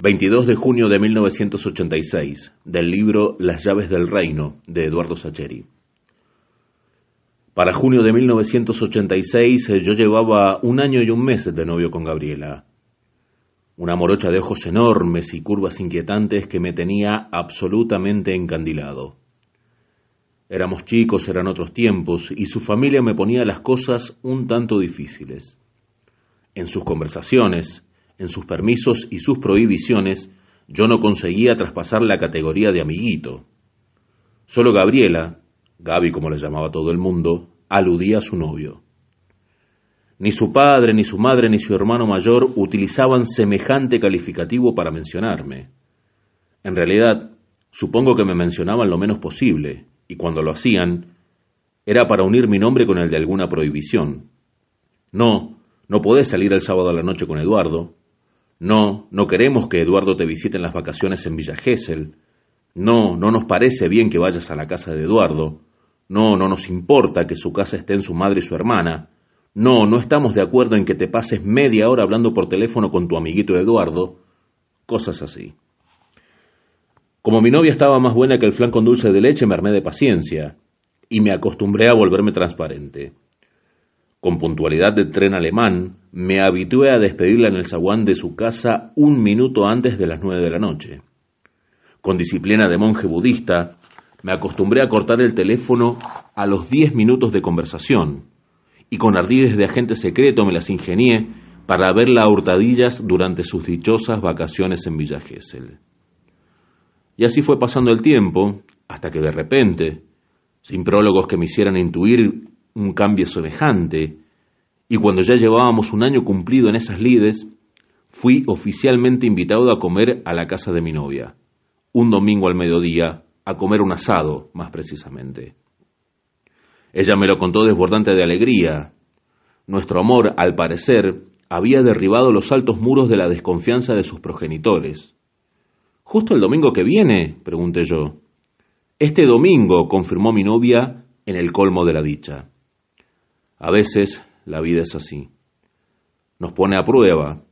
22 de junio de 1986, del libro Las llaves del reino, de Eduardo Sacheri. Para junio de 1986 yo llevaba un año y un mes de novio con Gabriela. Una morocha de ojos enormes y curvas inquietantes que me tenía absolutamente encandilado. Éramos chicos, eran otros tiempos, y su familia me ponía las cosas un tanto difíciles. En sus conversaciones, en sus permisos y sus prohibiciones, yo no conseguía traspasar la categoría de amiguito. Solo Gabriela, Gaby como le llamaba todo el mundo, aludía a su novio. Ni su padre, ni su madre, ni su hermano mayor utilizaban semejante calificativo para mencionarme. En realidad, supongo que me mencionaban lo menos posible, y cuando lo hacían, era para unir mi nombre con el de alguna prohibición. No, no podés salir el sábado a la noche con Eduardo. No, no queremos que Eduardo te visite en las vacaciones en Villa Gesell. No, no nos parece bien que vayas a la casa de Eduardo. No, no nos importa que su casa esté en su madre y su hermana. No, no estamos de acuerdo en que te pases media hora hablando por teléfono con tu amiguito Eduardo. Cosas así. Como mi novia estaba más buena que el flan con dulce de leche, me armé de paciencia y me acostumbré a volverme transparente. Con puntualidad de tren alemán, me habitué a despedirla en el zaguán de su casa un minuto antes de las nueve de la noche. Con disciplina de monje budista, me acostumbré a cortar el teléfono a los diez minutos de conversación, y con ardides de agente secreto me las ingenié para verla a hurtadillas durante sus dichosas vacaciones en Villa Gesell. Y así fue pasando el tiempo, hasta que de repente, sin prólogos que me hicieran intuir un cambio semejante, y cuando ya llevábamos un año cumplido en esas lides, fui oficialmente invitado a comer a la casa de mi novia, un domingo al mediodía, a comer un asado, más precisamente. Ella me lo contó desbordante de alegría. Nuestro amor, al parecer, había derribado los altos muros de la desconfianza de sus progenitores. ¿Justo el domingo que viene? pregunté yo. Este domingo, confirmó mi novia en el colmo de la dicha. A veces la vida es así. Nos pone a prueba,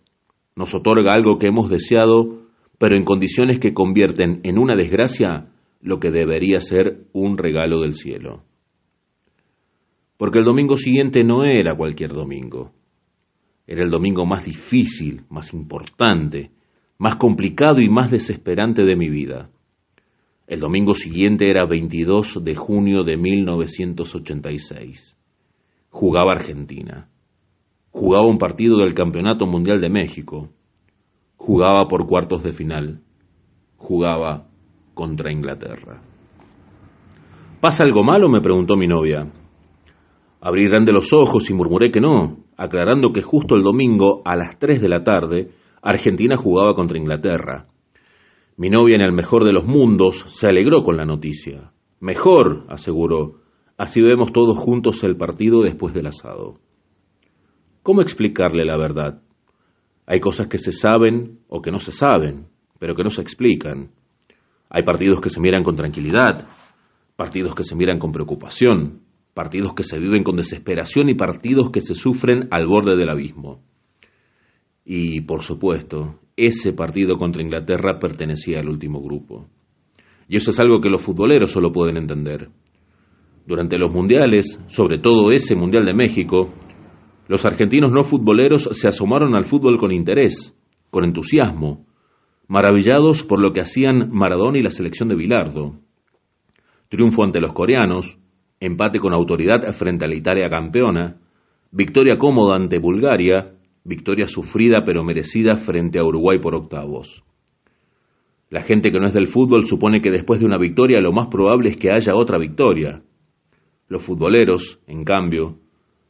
nos otorga algo que hemos deseado, pero en condiciones que convierten en una desgracia lo que debería ser un regalo del cielo. Porque el domingo siguiente no era cualquier domingo. Era el domingo más difícil, más importante, más complicado y más desesperante de mi vida. El domingo siguiente era 22 de junio de 1986. Jugaba Argentina. Jugaba un partido del Campeonato Mundial de México. Jugaba por cuartos de final. Jugaba contra Inglaterra. ¿Pasa algo malo? me preguntó mi novia. Abrí grande los ojos y murmuré que no, aclarando que justo el domingo a las 3 de la tarde Argentina jugaba contra Inglaterra. Mi novia en el mejor de los mundos se alegró con la noticia. Mejor, aseguró, así vemos todos juntos el partido después del asado. ¿Cómo explicarle la verdad? Hay cosas que se saben o que no se saben, pero que no se explican. Hay partidos que se miran con tranquilidad, partidos que se miran con preocupación, partidos que se viven con desesperación y partidos que se sufren al borde del abismo. Y, por supuesto, ese partido contra Inglaterra pertenecía al último grupo. Y eso es algo que los futboleros solo pueden entender. Durante los mundiales, sobre todo ese Mundial de México, los argentinos no futboleros se asomaron al fútbol con interés, con entusiasmo, maravillados por lo que hacían Maradona y la selección de Bilardo. Triunfo ante los coreanos, empate con autoridad frente a la Italia campeona, victoria cómoda ante Bulgaria, victoria sufrida pero merecida frente a Uruguay por octavos. La gente que no es del fútbol supone que después de una victoria lo más probable es que haya otra victoria. Los futboleros, en cambio,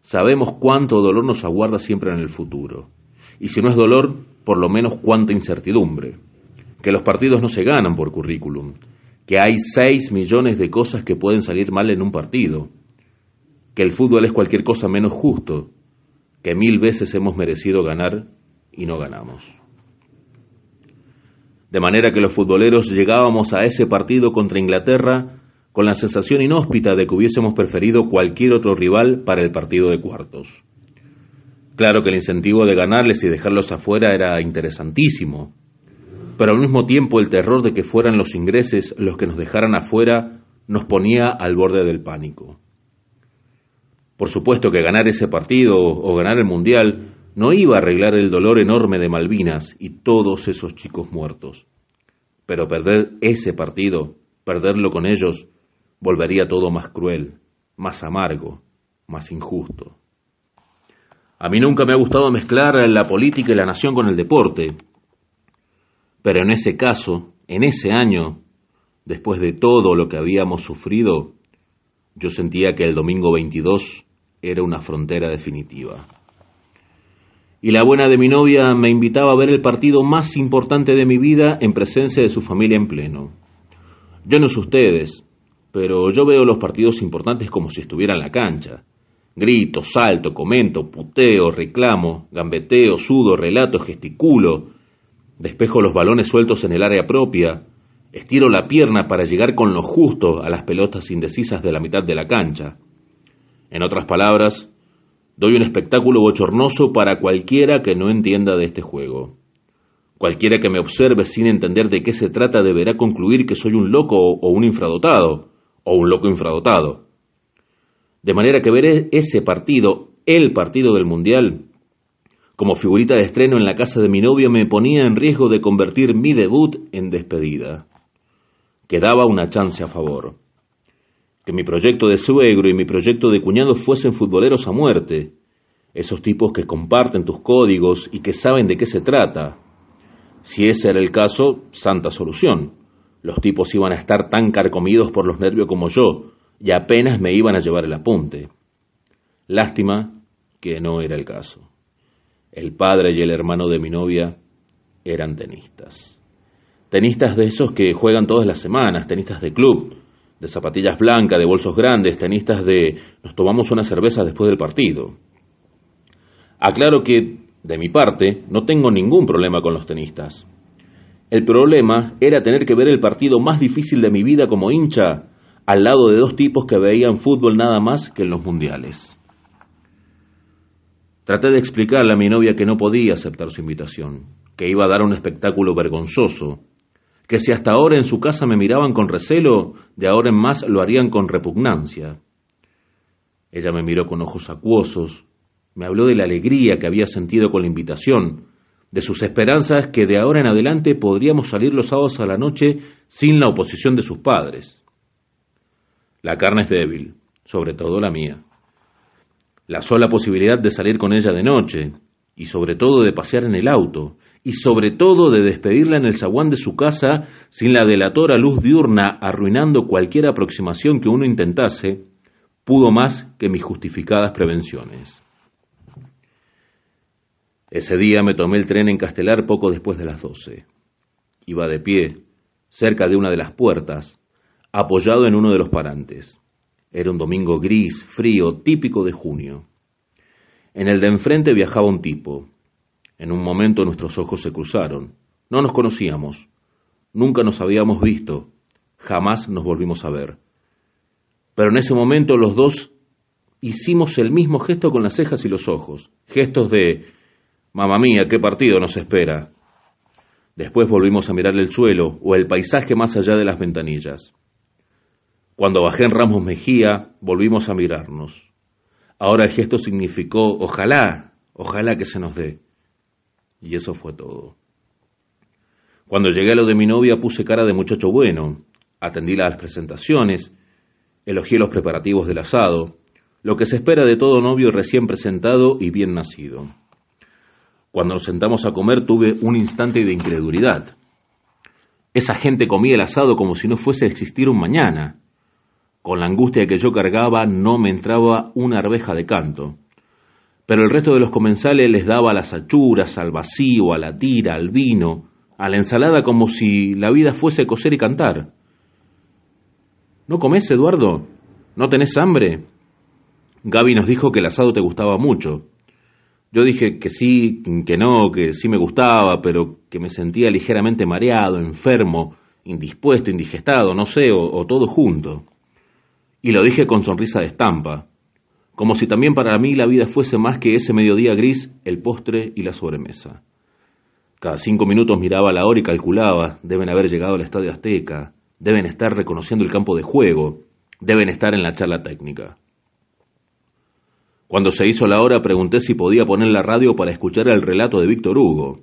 sabemos cuánto dolor nos aguarda siempre en el futuro. Y si no es dolor, por lo menos cuánta incertidumbre. Que los partidos no se ganan por currículum. Que hay seis millones de cosas que pueden salir mal en un partido. Que el fútbol es cualquier cosa menos justo. Que mil veces hemos merecido ganar y no ganamos. De manera que los futboleros llegábamos a ese partido contra Inglaterra con la sensación inhóspita de que hubiésemos preferido cualquier otro rival para el partido de cuartos. Claro que el incentivo de ganarles y dejarlos afuera era interesantísimo, pero al mismo tiempo el terror de que fueran los ingleses los que nos dejaran afuera nos ponía al borde del pánico. Por supuesto que ganar ese partido o ganar el Mundial no iba a arreglar el dolor enorme de Malvinas y todos esos chicos muertos. Pero perder ese partido, perderlo con ellos, volvería todo más cruel, más amargo, más injusto. A mí nunca me ha gustado mezclar la política y la nación con el deporte, pero en ese caso, en ese año, después de todo lo que habíamos sufrido, yo sentía que el domingo 22 era una frontera definitiva. Y la buena de mi novia me invitaba a ver el partido más importante de mi vida en presencia de su familia en pleno. Yo no sé ustedes, pero yo veo los partidos importantes como si estuviera en la cancha. Grito, salto, comento, puteo, reclamo, gambeteo, sudo, relato, gesticulo. Despejo los balones sueltos en el área propia. Estiro la pierna para llegar con lo justo a las pelotas indecisas de la mitad de la cancha. En otras palabras, doy un espectáculo bochornoso para cualquiera que no entienda de este juego. Cualquiera que me observe sin entender de qué se trata deberá concluir que soy un loco o un infradotado, o un loco infradotado. De manera que ver ese partido, el partido del Mundial, como figurita de estreno en la casa de mi novio me ponía en riesgo de convertir mi debut en despedida. Quedaba una chance a favor. Que mi proyecto de suegro y mi proyecto de cuñado fuesen futboleros a muerte, esos tipos que comparten tus códigos y que saben de qué se trata. Si ese era el caso, santa solución. Los tipos iban a estar tan carcomidos por los nervios como yo, y apenas me iban a llevar el apunte. Lástima que no era el caso. El padre y el hermano de mi novia eran tenistas. Tenistas de esos que juegan todas las semanas, tenistas de club, de zapatillas blancas, de bolsos grandes, tenistas de nos tomamos una cerveza después del partido. Aclaro que, de mi parte, no tengo ningún problema con los tenistas. El problema era tener que ver el partido más difícil de mi vida como hincha al lado de dos tipos que veían fútbol nada más que en los mundiales. Traté de explicarle a mi novia que no podía aceptar su invitación, que iba a dar un espectáculo vergonzoso, que si hasta ahora en su casa me miraban con recelo, de ahora en más lo harían con repugnancia. Ella me miró con ojos acuosos, me habló de la alegría que había sentido con la invitación, de sus esperanzas que de ahora en adelante podríamos salir los sábados a la noche sin la oposición de sus padres. La carne es débil, sobre todo la mía. La sola posibilidad de salir con ella de noche, y sobre todo de pasear en el auto, y sobre todo de despedirla en el zaguán de su casa sin la delatora luz diurna arruinando cualquier aproximación que uno intentase, pudo más que mis justificadas prevenciones. Ese día me tomé el tren en Castelar poco después de las doce. Iba de pie, cerca de una de las puertas, apoyado en uno de los parantes. Era un domingo gris, frío, típico de junio. En el de enfrente viajaba un tipo. En un momento nuestros ojos se cruzaron. No nos conocíamos. Nunca nos habíamos visto. Jamás nos volvimos a ver. Pero en ese momento los dos hicimos el mismo gesto con las cejas y los ojos. Gestos de, mamá mía, qué partido nos espera. Después volvimos a mirar el suelo o el paisaje más allá de las ventanillas. Cuando bajé en Ramos Mejía, volvimos a mirarnos. Ahora el gesto significó, ojalá, ojalá que se nos dé. Y eso fue todo. Cuando llegué a lo de mi novia puse cara de muchacho bueno, atendí las presentaciones, elogié los preparativos del asado, lo que se espera de todo novio recién presentado y bien nacido. Cuando nos sentamos a comer tuve un instante de incredulidad. Esa gente comía el asado como si no fuese a existir un mañana. Con la angustia que yo cargaba no me entraba una arveja de canto. Pero el resto de los comensales les daba las achuras, al vacío, a la tira, al vino, a la ensalada como si la vida fuese coser y cantar. ¿No comes, Eduardo? ¿No tenés hambre? Gaby nos dijo que el asado te gustaba mucho. Yo dije que sí, que no, que sí me gustaba, pero que me sentía ligeramente mareado, enfermo, indispuesto, indigestado, no sé, o, todo junto. Y lo dije con sonrisa de estampa, como si también para mí la vida fuese más que ese mediodía gris, el postre y la sobremesa. Cada cinco minutos miraba la hora y calculaba, deben haber llegado al Estadio Azteca, deben estar reconociendo el campo de juego, deben estar en la charla técnica. Cuando se hizo la hora pregunté si podía poner la radio para escuchar el relato de Víctor Hugo.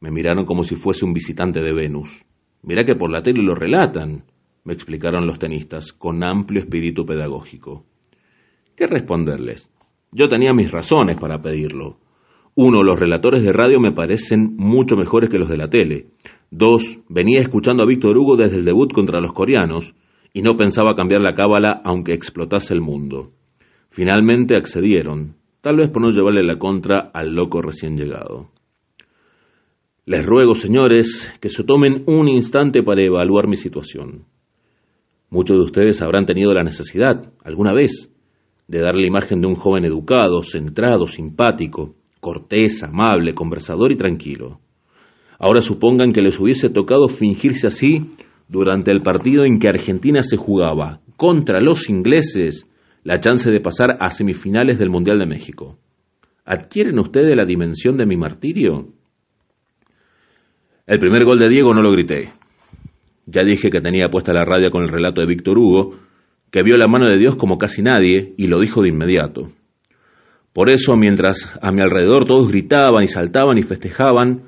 Me miraron como si fuese un visitante de Venus. Mirá que por la tele lo relatan, me explicaron los tenistas, con amplio espíritu pedagógico. ¿Qué responderles? Yo tenía mis razones para pedirlo. Uno, los relatores de radio me parecen mucho mejores que los de la tele. Dos, venía escuchando a Víctor Hugo desde el debut contra los coreanos y no pensaba cambiar la cábala aunque explotase el mundo. Finalmente accedieron, tal vez por no llevarle la contra al loco recién llegado. Les ruego, señores, que se tomen un instante para evaluar mi situación. Muchos de ustedes habrán tenido la necesidad, alguna vez, de dar la imagen de un joven educado, centrado, simpático, cortés, amable, conversador y tranquilo. Ahora supongan que les hubiese tocado fingirse así durante el partido en que Argentina se jugaba contra los ingleses la chance de pasar a semifinales del Mundial de México. ¿Adquieren ustedes la dimensión de mi martirio? El primer gol de Diego no lo grité. Ya dije que tenía puesta la radio con el relato de Víctor Hugo, que vio la mano de Dios como casi nadie y lo dijo de inmediato. Por eso, mientras a mi alrededor todos gritaban y saltaban y festejaban,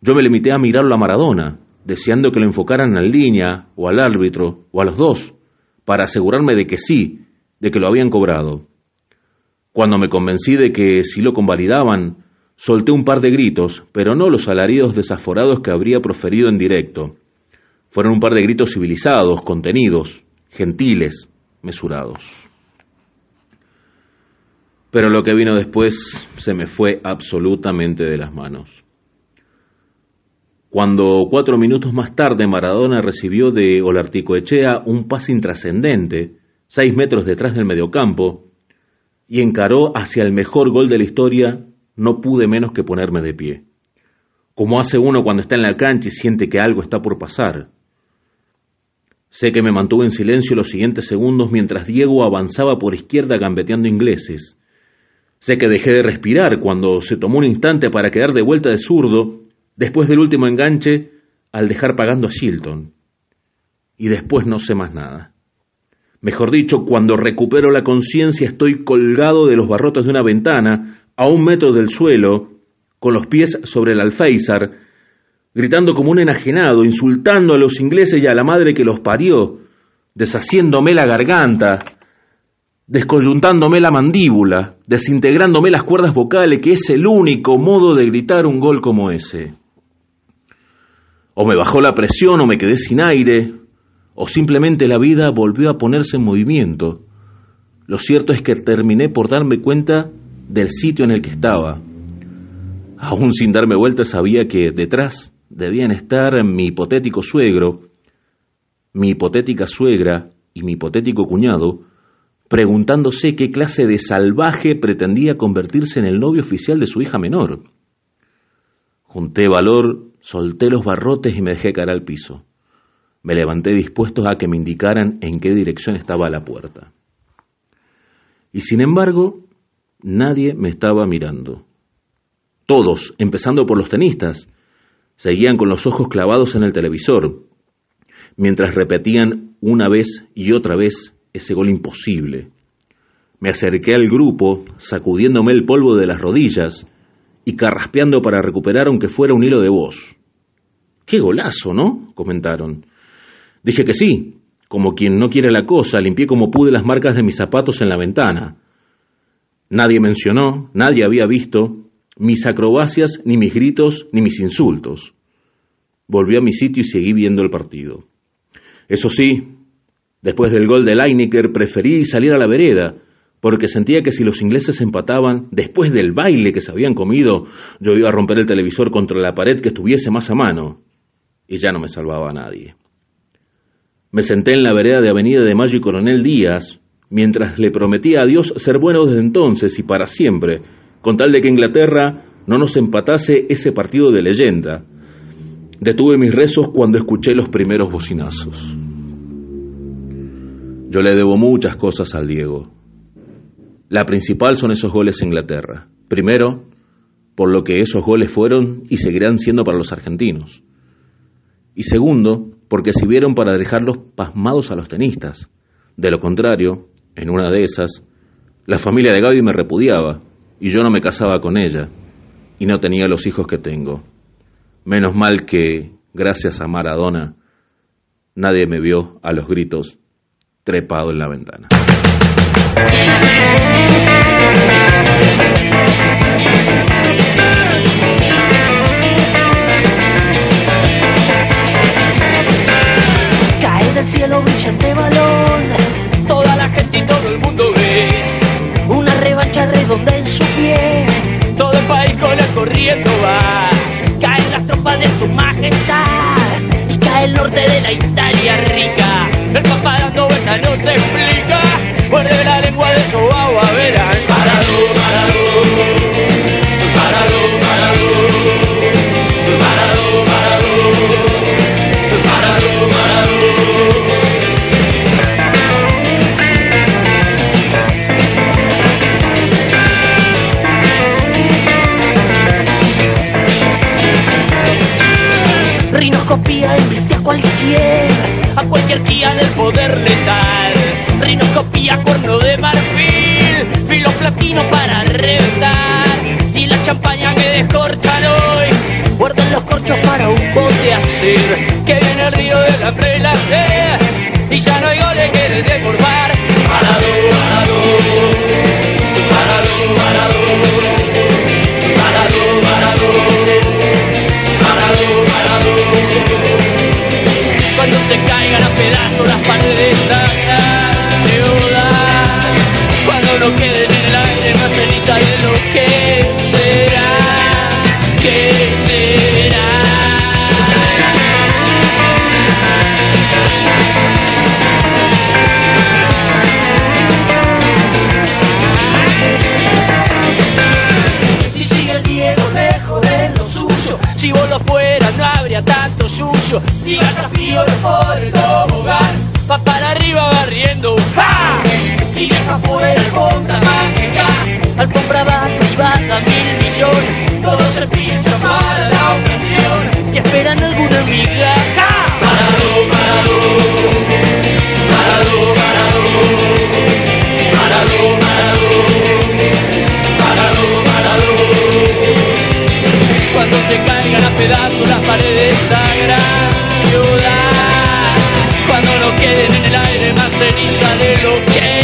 yo me limité a mirarlo a Maradona, deseando que lo enfocaran en línea, o al árbitro, o a los dos, para asegurarme de que sí, de que lo habían cobrado. Cuando me convencí de que si lo convalidaban, solté un par de gritos, pero no los alaridos desaforados que habría proferido en directo. Fueron un par de gritos civilizados, contenidos, gentiles, mesurados. Pero lo que vino después se me fue absolutamente de las manos. Cuando cuatro minutos más tarde Maradona recibió de Olarticoechea un pase intrascendente, seis metros detrás del mediocampo, y encaró hacia el mejor gol de la historia, no pude menos que ponerme de pie. Como hace uno cuando está en la cancha y siente que algo está por pasar. Sé que me mantuve en silencio los siguientes segundos mientras Diego avanzaba por izquierda gambeteando ingleses, Sé que dejé de respirar cuando se tomó un instante para quedar de vuelta de zurdo después del último enganche al dejar pagando a Shilton. Y después no sé más nada. Mejor dicho, cuando recupero la conciencia estoy colgado de los barrotes de una ventana, a un metro del suelo, con los pies sobre el alféizar, gritando como un enajenado, insultando a los ingleses y a la madre que los parió, deshaciéndome la garganta, descoyuntándome la mandíbula, desintegrándome las cuerdas vocales, que es el único modo de gritar un gol como ese. O me bajó la presión o me quedé sin aire, o simplemente la vida volvió a ponerse en movimiento. Lo cierto es que terminé por darme cuenta del sitio en el que estaba. Aún sin darme vuelta sabía que detrás debían estar mi hipotético suegro, mi hipotética suegra y mi hipotético cuñado, preguntándose qué clase de salvaje pretendía convertirse en el novio oficial de su hija menor. Junté valor, solté los barrotes y me dejé caer al piso. Me levanté dispuesto a que me indicaran en qué dirección estaba la puerta. Y sin embargo, nadie me estaba mirando. Todos, empezando por los tenistas, seguían con los ojos clavados en el televisor, mientras repetían una vez y otra vez ese gol imposible. Me acerqué al grupo, sacudiéndome el polvo de las rodillas y carraspeando para recuperar aunque fuera un hilo de voz. Qué golazo, ¿no? comentaron. Dije que sí. Como quien no quiere la cosa, limpié como pude las marcas de mis zapatos en la ventana. Nadie mencionó, nadie había visto mis acrobacias, ni mis gritos, ni mis insultos. Volví a mi sitio y seguí viendo el partido. Eso sí, después del gol de Leinecker preferí salir a la vereda, porque sentía que si los ingleses empataban, después del baile que se habían comido, yo iba a romper el televisor contra la pared que estuviese más a mano, y ya no me salvaba a nadie. Me senté en la vereda de Avenida de Mayo y Coronel Díaz, mientras le prometía a Dios ser bueno desde entonces y para siempre, con tal de que Inglaterra no nos empatase ese partido de leyenda. Detuve mis rezos cuando escuché los primeros bocinazos. Yo le debo muchas cosas al Diego. La principal son esos goles en Inglaterra. Primero, por lo que esos goles fueron y seguirán siendo para los argentinos. Y segundo, porque sirvieron para dejarlos pasmados a los tenistas. De lo contrario, en una de esas, la familia de Gaby me repudiaba y yo no me casaba con ella y no tenía los hijos que tengo. Menos mal que, gracias a Maradona, nadie me vio a los gritos trepado en la ventana. Cae del cielo brillante balón toda la gente y todo el mundo ve una revancha redonda en su pie. Todo el país con el corriendo va, caen las tropas de su majestad y cae el norte de la Italia rica. El papá dando vueltas no se explica, muerde la lengua de su agua, verás. Parado, parado, a cualquier guía del poder letal. Rinoscopía, cuerno de marfil, filo platino para reventar. Y la champaña que descorchan hoy, guardan los corchos para un bote hacer. Que viene el río de la sed, y ya no hay Y desafío por el tobogán Va para arriba barriendo ¡Ja! Y deja fuera alfombra mágica Alfombra va privada mil millones. Todo se pincha para la ocasión. Y esperan alguna amiga ¡Ja! Parado, parado. Parado, parado. Parado, parado. Parado, parado. Cuando se caigan a pedazos las paredes ceniza de lo que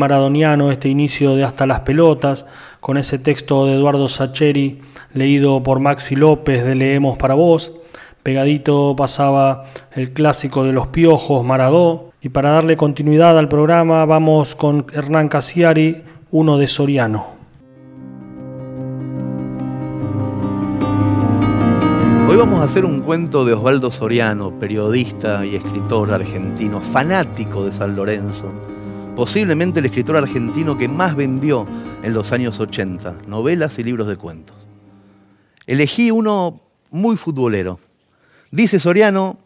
maradoniano este inicio de Hasta las Pelotas, con ese texto de Eduardo Sacheri leído por Maxi López de Leemos para vos. Pegadito pasaba el clásico de los piojos, Maradó. Y para darle continuidad al programa vamos con Hernán Casiari, uno de Soriano. Hoy vamos a hacer un cuento de Osvaldo Soriano, periodista y escritor argentino, fanático de San Lorenzo, posiblemente el escritor argentino que más vendió en los años 80, novelas y libros de cuentos. Elegí uno muy futbolero. Dice Soriano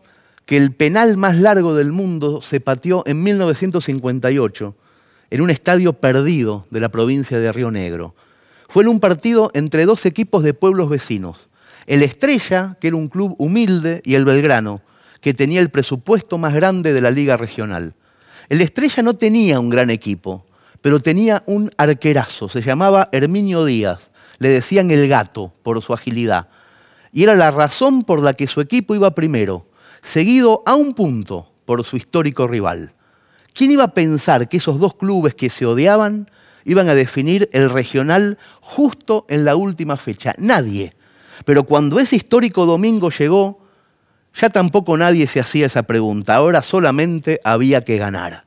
que el penal más largo del mundo se pateó en 1958 en un estadio perdido de la provincia de Río Negro. Fue en un partido entre dos equipos de pueblos vecinos el Estrella, que era un club humilde, y el Belgrano, que tenía el presupuesto más grande de la liga regional. El Estrella no tenía un gran equipo, pero tenía un arquerazo, se llamaba Herminio Díaz, le decían el gato por su agilidad, y era la razón por la que su equipo iba primero, seguido a un punto por su histórico rival. ¿Quién iba a pensar que esos dos clubes que se odiaban iban a definir el regional justo en la última fecha? Nadie. Pero cuando ese histórico domingo llegó, ya tampoco nadie se hacía esa pregunta, ahora solamente había que ganar.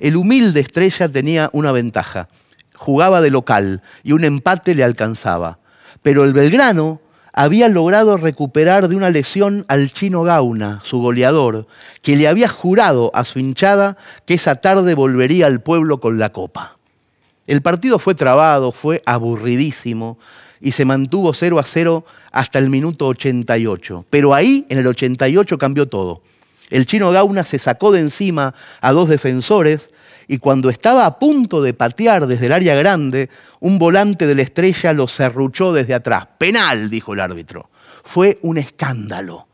El humilde estrella tenía una ventaja, jugaba de local y un empate le alcanzaba. Pero el Belgrano había logrado recuperar de una lesión al chino Gauna, su goleador, que le había jurado a su hinchada que esa tarde volvería al pueblo con la copa. El partido fue trabado, fue aburridísimo, y se mantuvo 0 a 0 hasta el minuto 88. Pero ahí, en el 88, cambió todo. El chino Gauna se sacó de encima a dos defensores y cuando estaba a punto de patear desde el área grande, un volante de la estrella lo serruchó desde atrás. Penal, dijo el árbitro. Fue un escándalo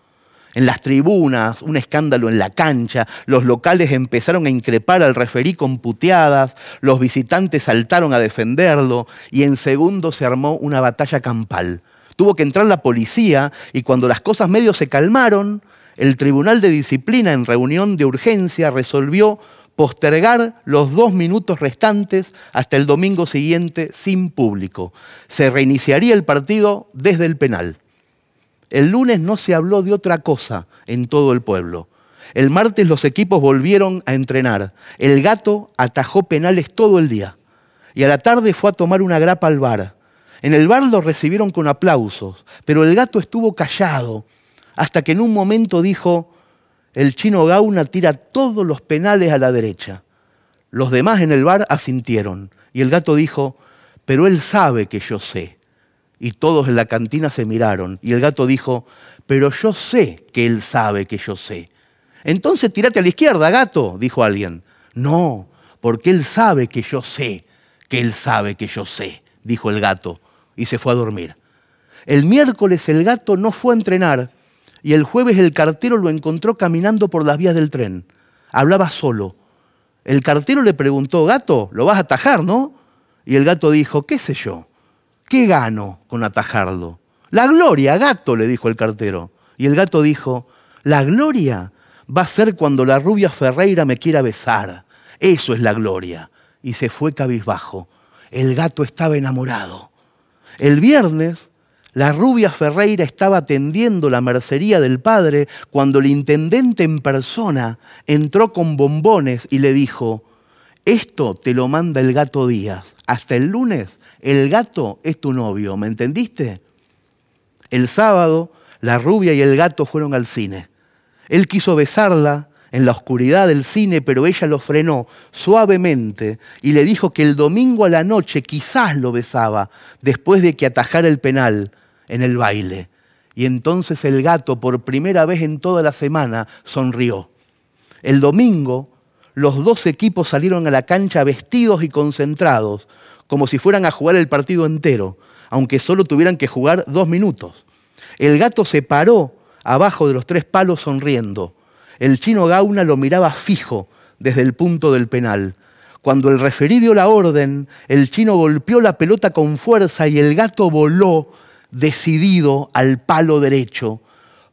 en las tribunas, un escándalo en la cancha, los locales empezaron a increpar al referí con puteadas, los visitantes saltaron a defenderlo y en segundos se armó una batalla campal. Tuvo que entrar la policía y cuando las cosas medio se calmaron, el Tribunal de Disciplina en reunión de urgencia resolvió postergar los dos minutos restantes hasta el domingo siguiente sin público. Se reiniciaría el partido desde el penal. El lunes no se habló de otra cosa en todo el pueblo. El martes los equipos volvieron a entrenar. El gato atajó penales todo el día. Y a la tarde fue a tomar una grapa al bar. En el bar lo recibieron con aplausos, pero el gato estuvo callado hasta que en un momento dijo, el chino Gauna tira todos los penales a la derecha. Los demás en el bar asintieron y el gato dijo, pero él sabe que yo sé. Y todos en la cantina se miraron. Y el gato dijo, pero yo sé que él sabe que yo sé. Entonces tirate a la izquierda, gato, dijo alguien. No, porque él sabe que yo sé, que él sabe que yo sé, dijo el gato, y se fue a dormir. El miércoles el gato no fue a entrenar y el jueves el cartero lo encontró caminando por las vías del tren. Hablaba solo. El cartero le preguntó, gato, lo vas a atajar, ¿no? Y el gato dijo, qué sé yo. ¿Qué gano con atajarlo? La gloria, gato, le dijo el cartero. Y el gato dijo, la gloria va a ser cuando la rubia Ferreira me quiera besar. Eso es la gloria. Y se fue cabizbajo. El gato estaba enamorado. El viernes, la rubia Ferreira estaba atendiendo la mercería del padre cuando el intendente en persona entró con bombones y le dijo, esto te lo manda el gato Díaz. Hasta el lunes el gato es tu novio, ¿me entendiste? El sábado, la rubia y el gato fueron al cine. Él quiso besarla en la oscuridad del cine, pero ella lo frenó suavemente y le dijo que el domingo a la noche quizás lo besaba después de que atajara el penal en el baile. Y entonces el gato, por primera vez en toda la semana, sonrió. El domingo, los dos equipos salieron a la cancha vestidos y concentrados, como si fueran a jugar el partido entero, aunque solo tuvieran que jugar dos minutos. El gato se paró abajo de los tres palos sonriendo. El chino Gauna lo miraba fijo desde el punto del penal. Cuando el referí dio la orden, el chino golpeó la pelota con fuerza y el gato voló decidido al palo derecho.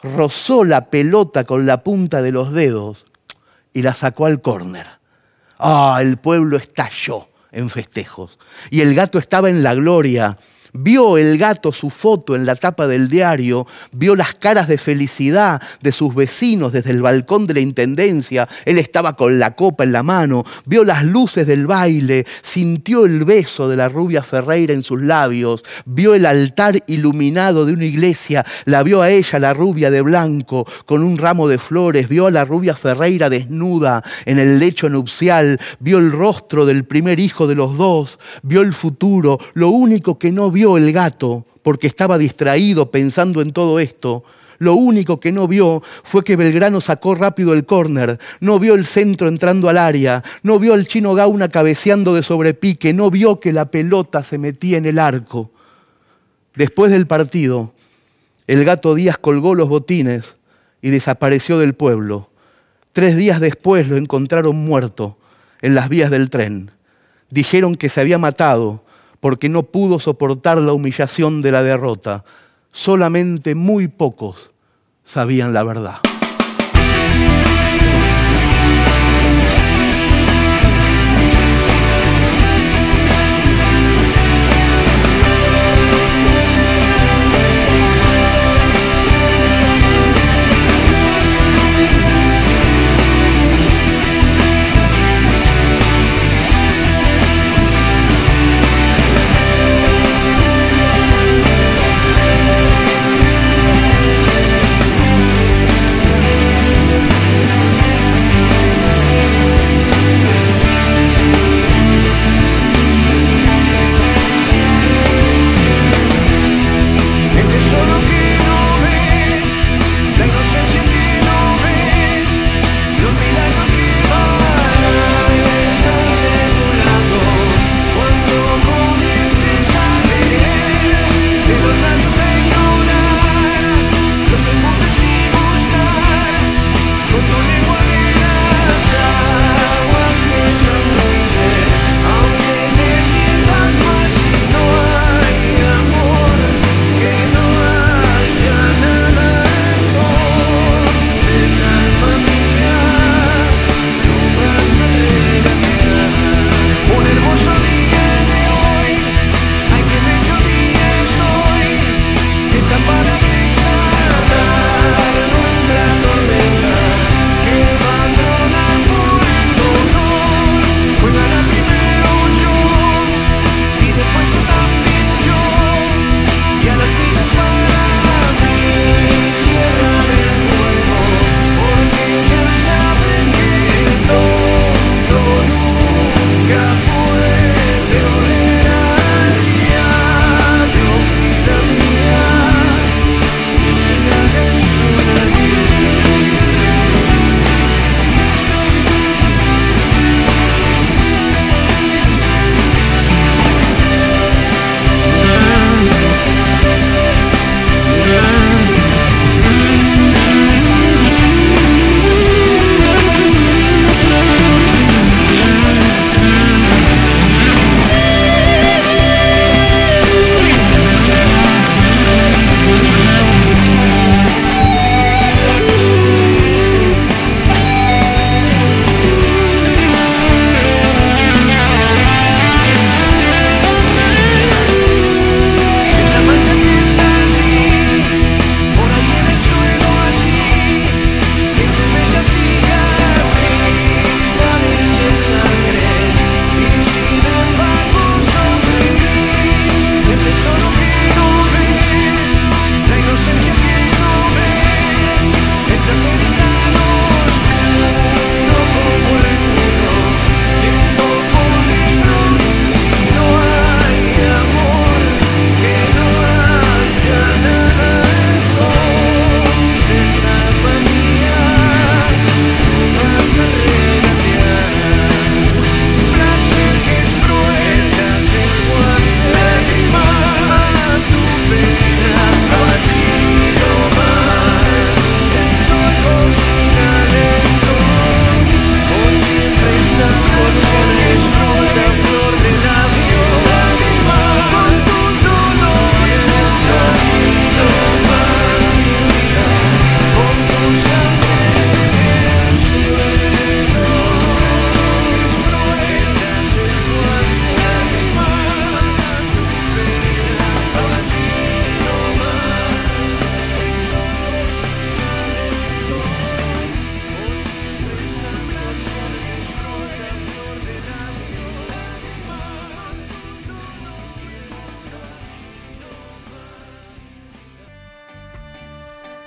Rozó la pelota con la punta de los dedos y la sacó al córner. Ah, el pueblo estalló en festejos. Y el gato estaba en la gloria Vio el gato su foto en la tapa del diario, vio las caras de felicidad de sus vecinos desde el balcón de la intendencia, él estaba con la copa en la mano, vio las luces del baile, sintió el beso de la rubia Ferreira en sus labios, vio el altar iluminado de una iglesia, la vio a ella, la rubia de blanco, con un ramo de flores, vio a la rubia Ferreira desnuda en el lecho nupcial, vio el rostro del primer hijo de los dos, vio el futuro, lo único que no vio vio el gato porque estaba distraído pensando en todo esto. Lo único que no vio fue que Belgrano sacó rápido el córner, no vio el centro entrando al área, no vio al chino Gauna cabeceando de sobrepique, no vio que la pelota se metía en el arco. Después del partido, el gato Díaz colgó los botines y desapareció del pueblo. Tres días después lo encontraron muerto en las vías del tren. Dijeron que se había matado porque no pudo soportar la humillación de la derrota. Solamente muy pocos sabían la verdad.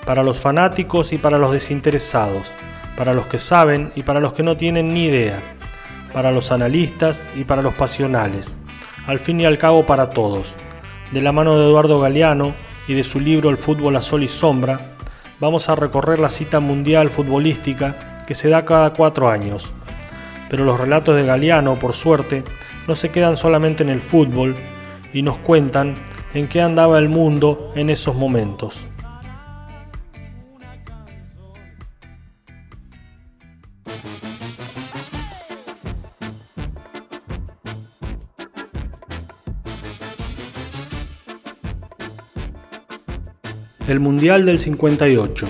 Para los fanáticos y para los desinteresados, para los que saben y para los que no tienen ni idea, para los analistas y para los pasionales, al fin y al cabo para todos. De la mano de Eduardo Galeano y de su libro El fútbol a sol y sombra, vamos a recorrer la cita mundial futbolística que se da cada cuatro años. Pero los relatos de Galeano, por suerte, no se quedan solamente en el fútbol y nos cuentan en qué andaba el mundo en esos momentos. El Mundial del 58.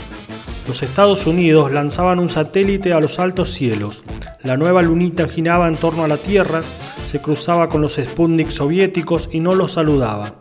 Los Estados Unidos lanzaban un satélite a los altos cielos. La nueva lunita giraba en torno a la Tierra, se cruzaba con los Sputnik soviéticos y no los saludaba.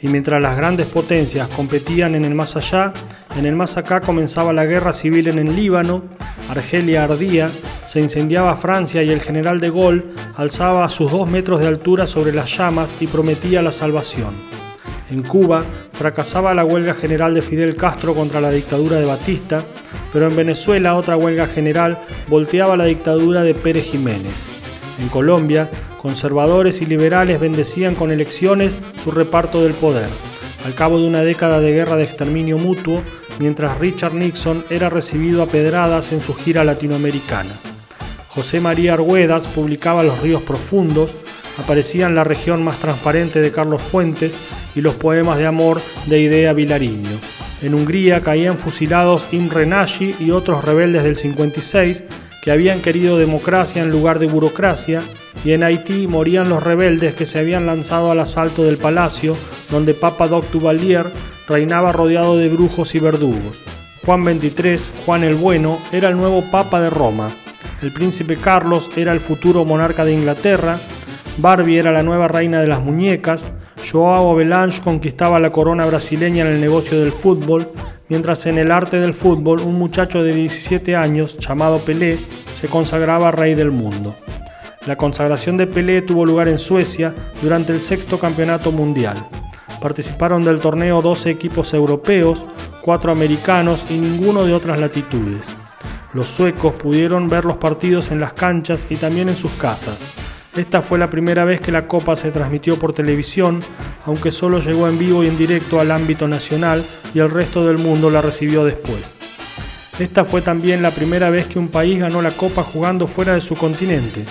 Y mientras las grandes potencias competían en el más allá, en el más acá comenzaba la guerra civil en el Líbano, Argelia ardía, se incendiaba Francia y el general de Gaulle alzaba a sus dos metros de altura sobre las llamas y prometía la salvación. En Cuba fracasaba la huelga general de Fidel Castro contra la dictadura de Batista, pero en Venezuela otra huelga general volteaba la dictadura de Pérez Jiménez. En Colombia, conservadores y liberales bendecían con elecciones su reparto del poder, al cabo de una década de guerra de exterminio mutuo, mientras Richard Nixon era recibido a pedradas en su gira latinoamericana. José María Arguedas publicaba Los ríos profundos, aparecía en la región más transparente de Carlos Fuentes y los poemas de amor de Idea Vilariño. En Hungría caían fusilados Imre Nagy y otros rebeldes del 56 que habían querido democracia en lugar de burocracia, y en Haití morían los rebeldes que se habían lanzado al asalto del palacio donde Papa Doc Duvalier reinaba rodeado de brujos y verdugos. Juan XXIII, Juan el Bueno, era el nuevo Papa de Roma. El príncipe Carlos era el futuro monarca de Inglaterra. Barbie era la nueva reina de las muñecas. Joao Avelange conquistaba la corona brasileña en el negocio del fútbol, mientras en el arte del fútbol un muchacho de 17 años, llamado Pelé, se consagraba rey del mundo. La consagración de Pelé tuvo lugar en Suecia durante el sexto campeonato mundial. Participaron del torneo 12 equipos europeos, 4 americanos y ninguno de otras latitudes. Los suecos pudieron ver los partidos en las canchas y también en sus casas, esta fue la primera vez que la Copa se transmitió por televisión, aunque solo llegó en vivo y en directo al ámbito nacional y el resto del mundo la recibió después. Esta fue también la primera vez que un país ganó la Copa jugando fuera de su continente.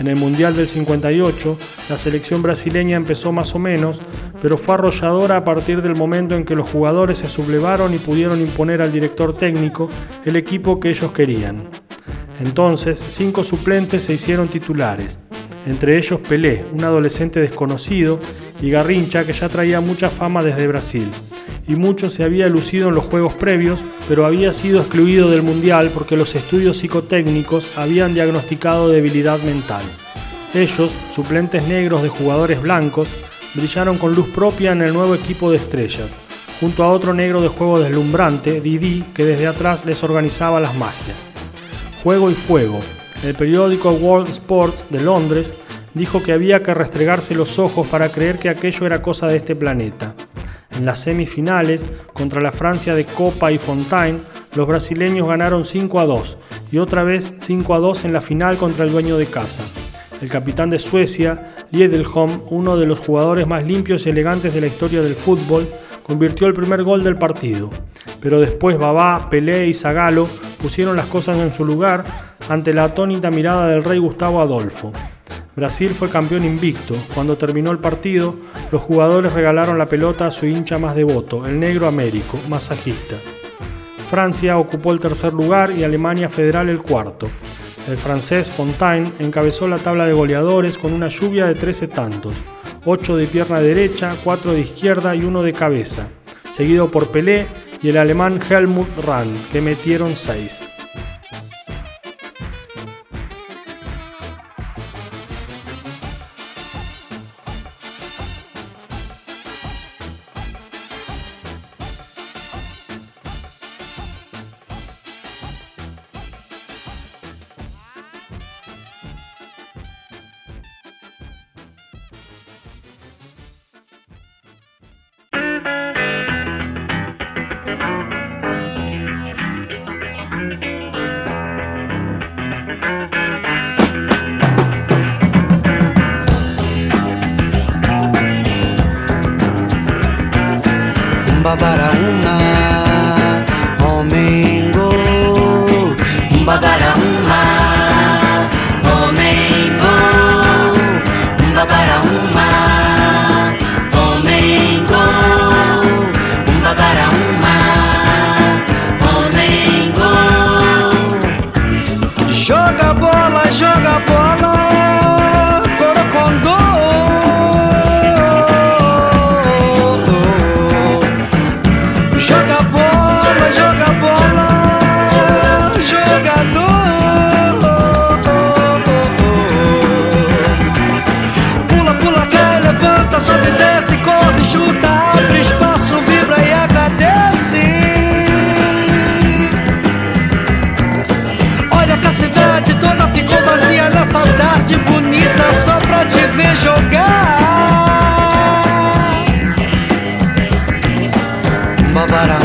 En el Mundial del 58, la selección brasileña empezó más o menos, pero fue arrolladora a partir del momento en que los jugadores se sublevaron y pudieron imponer al director técnico el equipo que ellos querían. Entonces, cinco suplentes se hicieron titulares entre ellos Pelé, un adolescente desconocido, y Garrincha, que ya traía mucha fama desde Brasil. Y mucho se había lucido en los juegos previos, pero había sido excluido del Mundial porque los estudios psicotécnicos habían diagnosticado debilidad mental. Ellos, suplentes negros de jugadores blancos, brillaron con luz propia en el nuevo equipo de estrellas, junto a otro negro de juego deslumbrante, Didi, que desde atrás les organizaba las magias. Juego y fuego, el periódico World Sports de Londres dijo que había que restregarse los ojos para creer que aquello era cosa de este planeta. En las semifinales, contra la Francia de Copa y Fontaine, los brasileños ganaron 5 a 2 y otra vez 5 a 2 en la final contra el dueño de casa. El capitán de Suecia, Liedelholm, uno de los jugadores más limpios y elegantes de la historia del fútbol, convirtió el primer gol del partido. Pero después Babá, Pelé y Zagalo pusieron las cosas en su lugar ante la atónita mirada del rey Gustavo Adolfo. Brasil fue campeón invicto. Cuando terminó el partido, los jugadores regalaron la pelota a su hincha más devoto, el negro Américo, masajista. Francia ocupó el tercer lugar y Alemania Federal el cuarto. El francés Fontaine encabezó la tabla de goleadores con una lluvia de 13 tantos, 8 de pierna derecha, 4 de izquierda y 1 de cabeza, seguido por Pelé y el alemán Helmut Rahn, que metieron 6. Joga bola, joga bola, Corocondô. Joga bola, joga bola, jogador. Pula, pula, cai, levanta, sobe, desce, corre, chuta, tarde bonita só pra te ver jogar. Uma,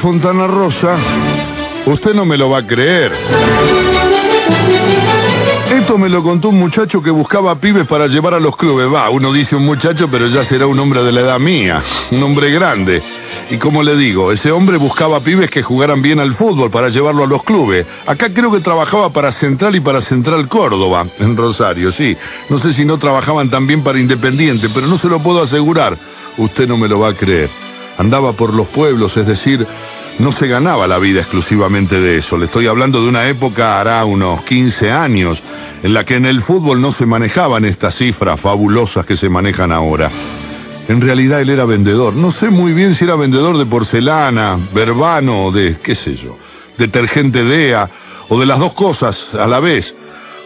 Fontana Rosa, usted no me lo va a creer. Esto me lo contó un muchacho que buscaba pibes para llevar a los clubes. Va, uno dice un muchacho, pero ya será un hombre de la edad mía, un hombre grande. Y como le digo, ese hombre buscaba pibes que jugaran bien al fútbol para llevarlo a los clubes. Acá creo que trabajaba para Central y para Central Córdoba, en Rosario, sí. No sé si no trabajaban también para Independiente, pero no se lo puedo asegurar. Usted no me lo va a creer. Andaba por los pueblos, es decir, no se ganaba la vida exclusivamente de eso. Le estoy hablando de una época, hará unos 15 años, en la que en el fútbol no se manejaban estas cifras fabulosas que se manejan ahora. En realidad él era vendedor. No sé muy bien si era vendedor de porcelana, verbano de, qué sé yo, detergente DEA o de las dos cosas a la vez.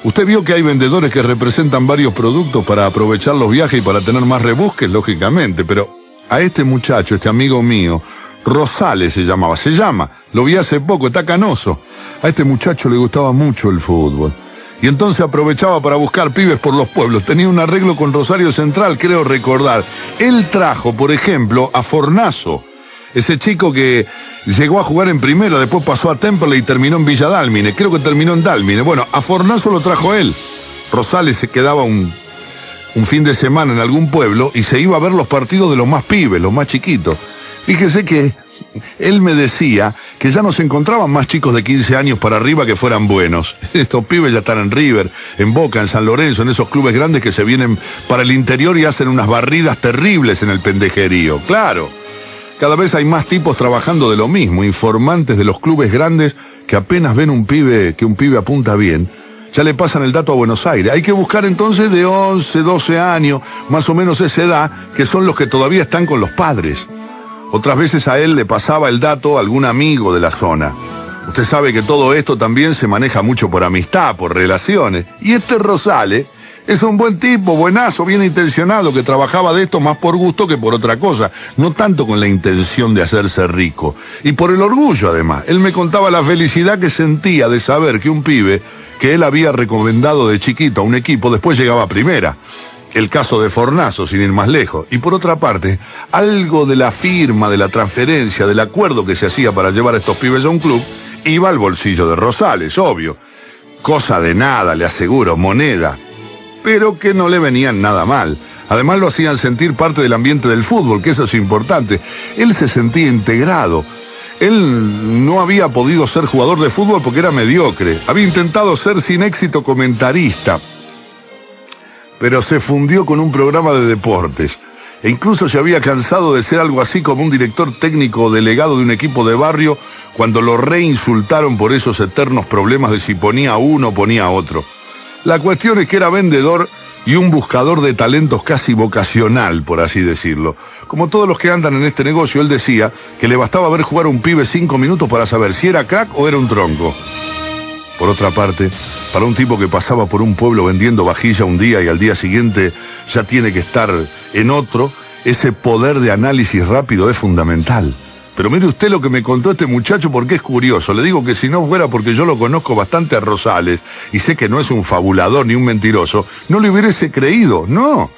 Usted vio que hay vendedores que representan varios productos para aprovechar los viajes y para tener más rebusques, lógicamente, pero a este muchacho, este amigo mío, Rosales se llamaba, se llama, lo vi hace poco, está canoso. A este muchacho le gustaba mucho el fútbol. Y entonces aprovechaba para buscar pibes por los pueblos. Tenía un arreglo con Rosario Central, creo recordar. Él trajo, por ejemplo, a Fornazo, ese chico que llegó a jugar en primera, después pasó a Temple y terminó en Villa Dálmine. Creo que terminó en Dálmine. Bueno, a Fornazo lo trajo él. Rosales se quedaba un, un fin de semana en algún pueblo y se iba a ver los partidos de los más pibes, los más chiquitos. Fíjese que él me decía que ya no se encontraban más chicos de 15 años para arriba que fueran buenos. Estos pibes ya están en River, en Boca, en San Lorenzo, en esos clubes grandes que se vienen para el interior y hacen unas barridas terribles en el pendejerío. Claro. Cada vez hay más tipos trabajando de lo mismo, informantes de los clubes grandes que apenas ven un pibe, que un pibe apunta bien, ya le pasan el dato a Buenos Aires. Hay que buscar entonces de 11, 12 años, más o menos esa edad, que son los que todavía están con los padres. Otras veces a él le pasaba el dato a algún amigo de la zona. Usted sabe que todo esto también se maneja mucho por amistad, por relaciones. Y este Rosales es un buen tipo, buenazo, bien intencionado, que trabajaba de esto más por gusto que por otra cosa, no tanto con la intención de hacerse rico. Y por el orgullo, además. Él me contaba la felicidad que sentía de saber que un pibe que él había recomendado de chiquito a un equipo después llegaba a primera el caso de Fornazo, sin ir más lejos. Y por otra parte, algo de la firma, de la transferencia, del acuerdo que se hacía para llevar a estos pibes a un club, iba al bolsillo de Rosales, obvio. Cosa de nada, le aseguro, moneda. Pero que no le venían nada mal. Además lo hacían sentir parte del ambiente del fútbol, que eso es importante. Él se sentía integrado. Él no había podido ser jugador de fútbol porque era mediocre. Había intentado ser sin éxito comentarista, pero se fundió con un programa de deportes. E incluso se había cansado de ser algo así como un director técnico o delegado de un equipo de barrio cuando lo reinsultaron por esos eternos problemas de si ponía uno o ponía otro. La cuestión es que era vendedor y un buscador de talentos casi vocacional, por así decirlo. Como todos los que andan en este negocio, él decía que le bastaba ver jugar a un pibe cinco minutos para saber si era crack o era un tronco. Por otra parte, para un tipo que pasaba por un pueblo vendiendo vajilla un día y al día siguiente ya tiene que estar en otro, ese poder de análisis rápido es fundamental. Pero mire usted lo que me contó este muchacho porque es curioso. Le digo que si no fuera porque yo lo conozco bastante a Rosales y sé que no es un fabulador ni un mentiroso, no le hubiese creído, no.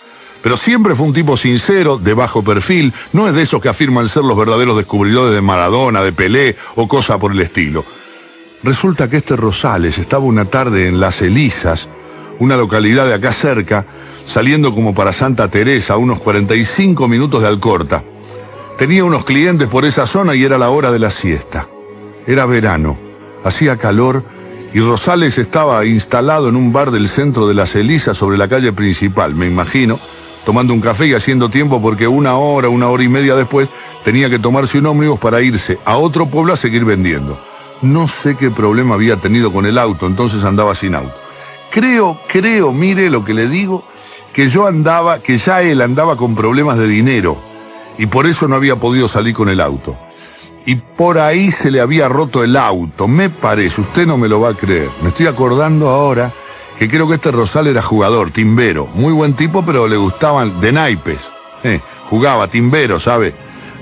Pero siempre fue un tipo sincero, de bajo perfil, no es de esos que afirman ser los verdaderos descubridores de Maradona, de Pelé o cosa por el estilo. Resulta que este Rosales estaba una tarde en Las Elisas, una localidad de acá cerca, saliendo como para Santa Teresa, a unos 45 minutos de Alcorta. Tenía unos clientes por esa zona y era la hora de la siesta. Era verano, hacía calor y Rosales estaba instalado en un bar del centro de Las Elisas sobre la calle principal, me imagino, tomando un café y haciendo tiempo porque una hora, una hora y media después tenía que tomarse un ómnibus para irse a otro pueblo a seguir vendiendo. No sé qué problema había tenido con el auto, entonces andaba sin auto. Creo, creo, mire lo que le digo, que yo andaba, que ya él andaba con problemas de dinero y por eso no había podido salir con el auto. Y por ahí se le había roto el auto, me parece, usted no me lo va a creer. Me estoy acordando ahora que creo que este Rosal era jugador, timbero, muy buen tipo, pero le gustaban de naipes. Eh, jugaba timbero, ¿sabe?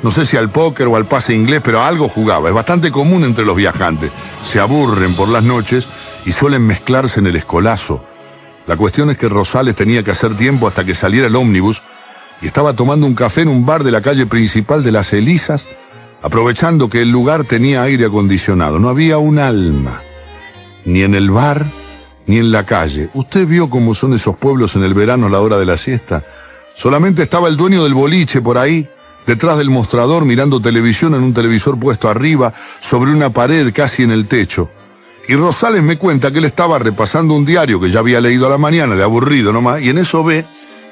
No sé si al póker o al pase inglés, pero algo jugaba. Es bastante común entre los viajantes. Se aburren por las noches y suelen mezclarse en el escolazo. La cuestión es que Rosales tenía que hacer tiempo hasta que saliera el ómnibus y estaba tomando un café en un bar de la calle principal de las Elisas, aprovechando que el lugar tenía aire acondicionado. No había un alma, ni en el bar, ni en la calle. ¿Usted vio cómo son esos pueblos en el verano a la hora de la siesta? Solamente estaba el dueño del boliche por ahí, detrás del mostrador mirando televisión en un televisor puesto arriba, sobre una pared casi en el techo. Y Rosales me cuenta que él estaba repasando un diario que ya había leído a la mañana, de aburrido nomás, y en eso ve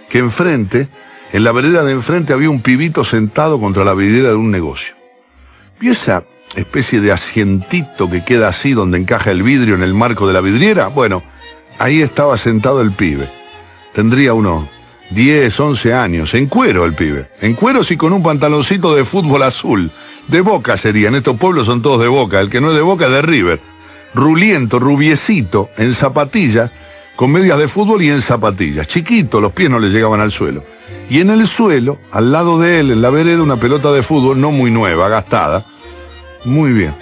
que enfrente, en la vereda de enfrente había un pibito sentado contra la vidriera de un negocio. ¿Y esa especie de asientito que queda así donde encaja el vidrio en el marco de la vidriera? Bueno, ahí estaba sentado el pibe. Tendría uno 10, 11 años, en cuero el pibe, en cuero y con un pantaloncito de fútbol azul, de boca serían, estos pueblos son todos de boca, el que no es de boca es de River, ruliento, rubiecito, en zapatillas, con medias de fútbol y en zapatillas, chiquito, los pies no le llegaban al suelo. Y en el suelo, al lado de él, en la vereda, una pelota de fútbol no muy nueva, gastada. Muy bien.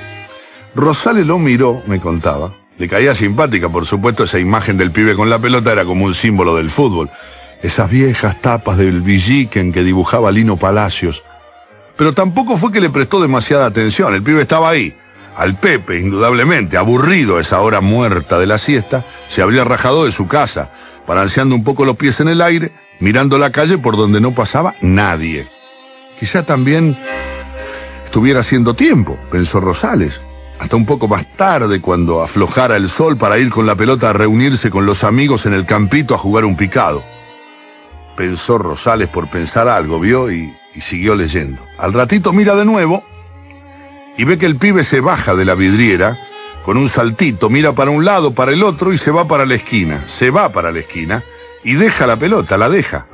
Rosales lo miró, me contaba, Le caía simpática, por supuesto, esa imagen del pibe con la pelota era como un símbolo del fútbol. Esas viejas tapas del Villique en que dibujaba Lino Palacios. Pero tampoco fue que le prestó demasiada atención. El pibe estaba ahí. Al Pepe, indudablemente, aburrido a esa hora muerta de la siesta, se habría rajado de su casa, balanceando un poco los pies en el aire, mirando la calle por donde no pasaba nadie. Quizá también estuviera haciendo tiempo, pensó Rosales hasta un poco más tarde, cuando aflojara el sol para ir con la pelota a reunirse con los amigos en el campito a jugar un picado. Pensó Rosales por pensar algo, vio y, siguió leyendo. Al ratito mira de nuevo y ve que el pibe se baja de la vidriera con un saltito, mira para un lado, para el otro y se va para la esquina. Se va para la esquina y deja la pelota, la deja.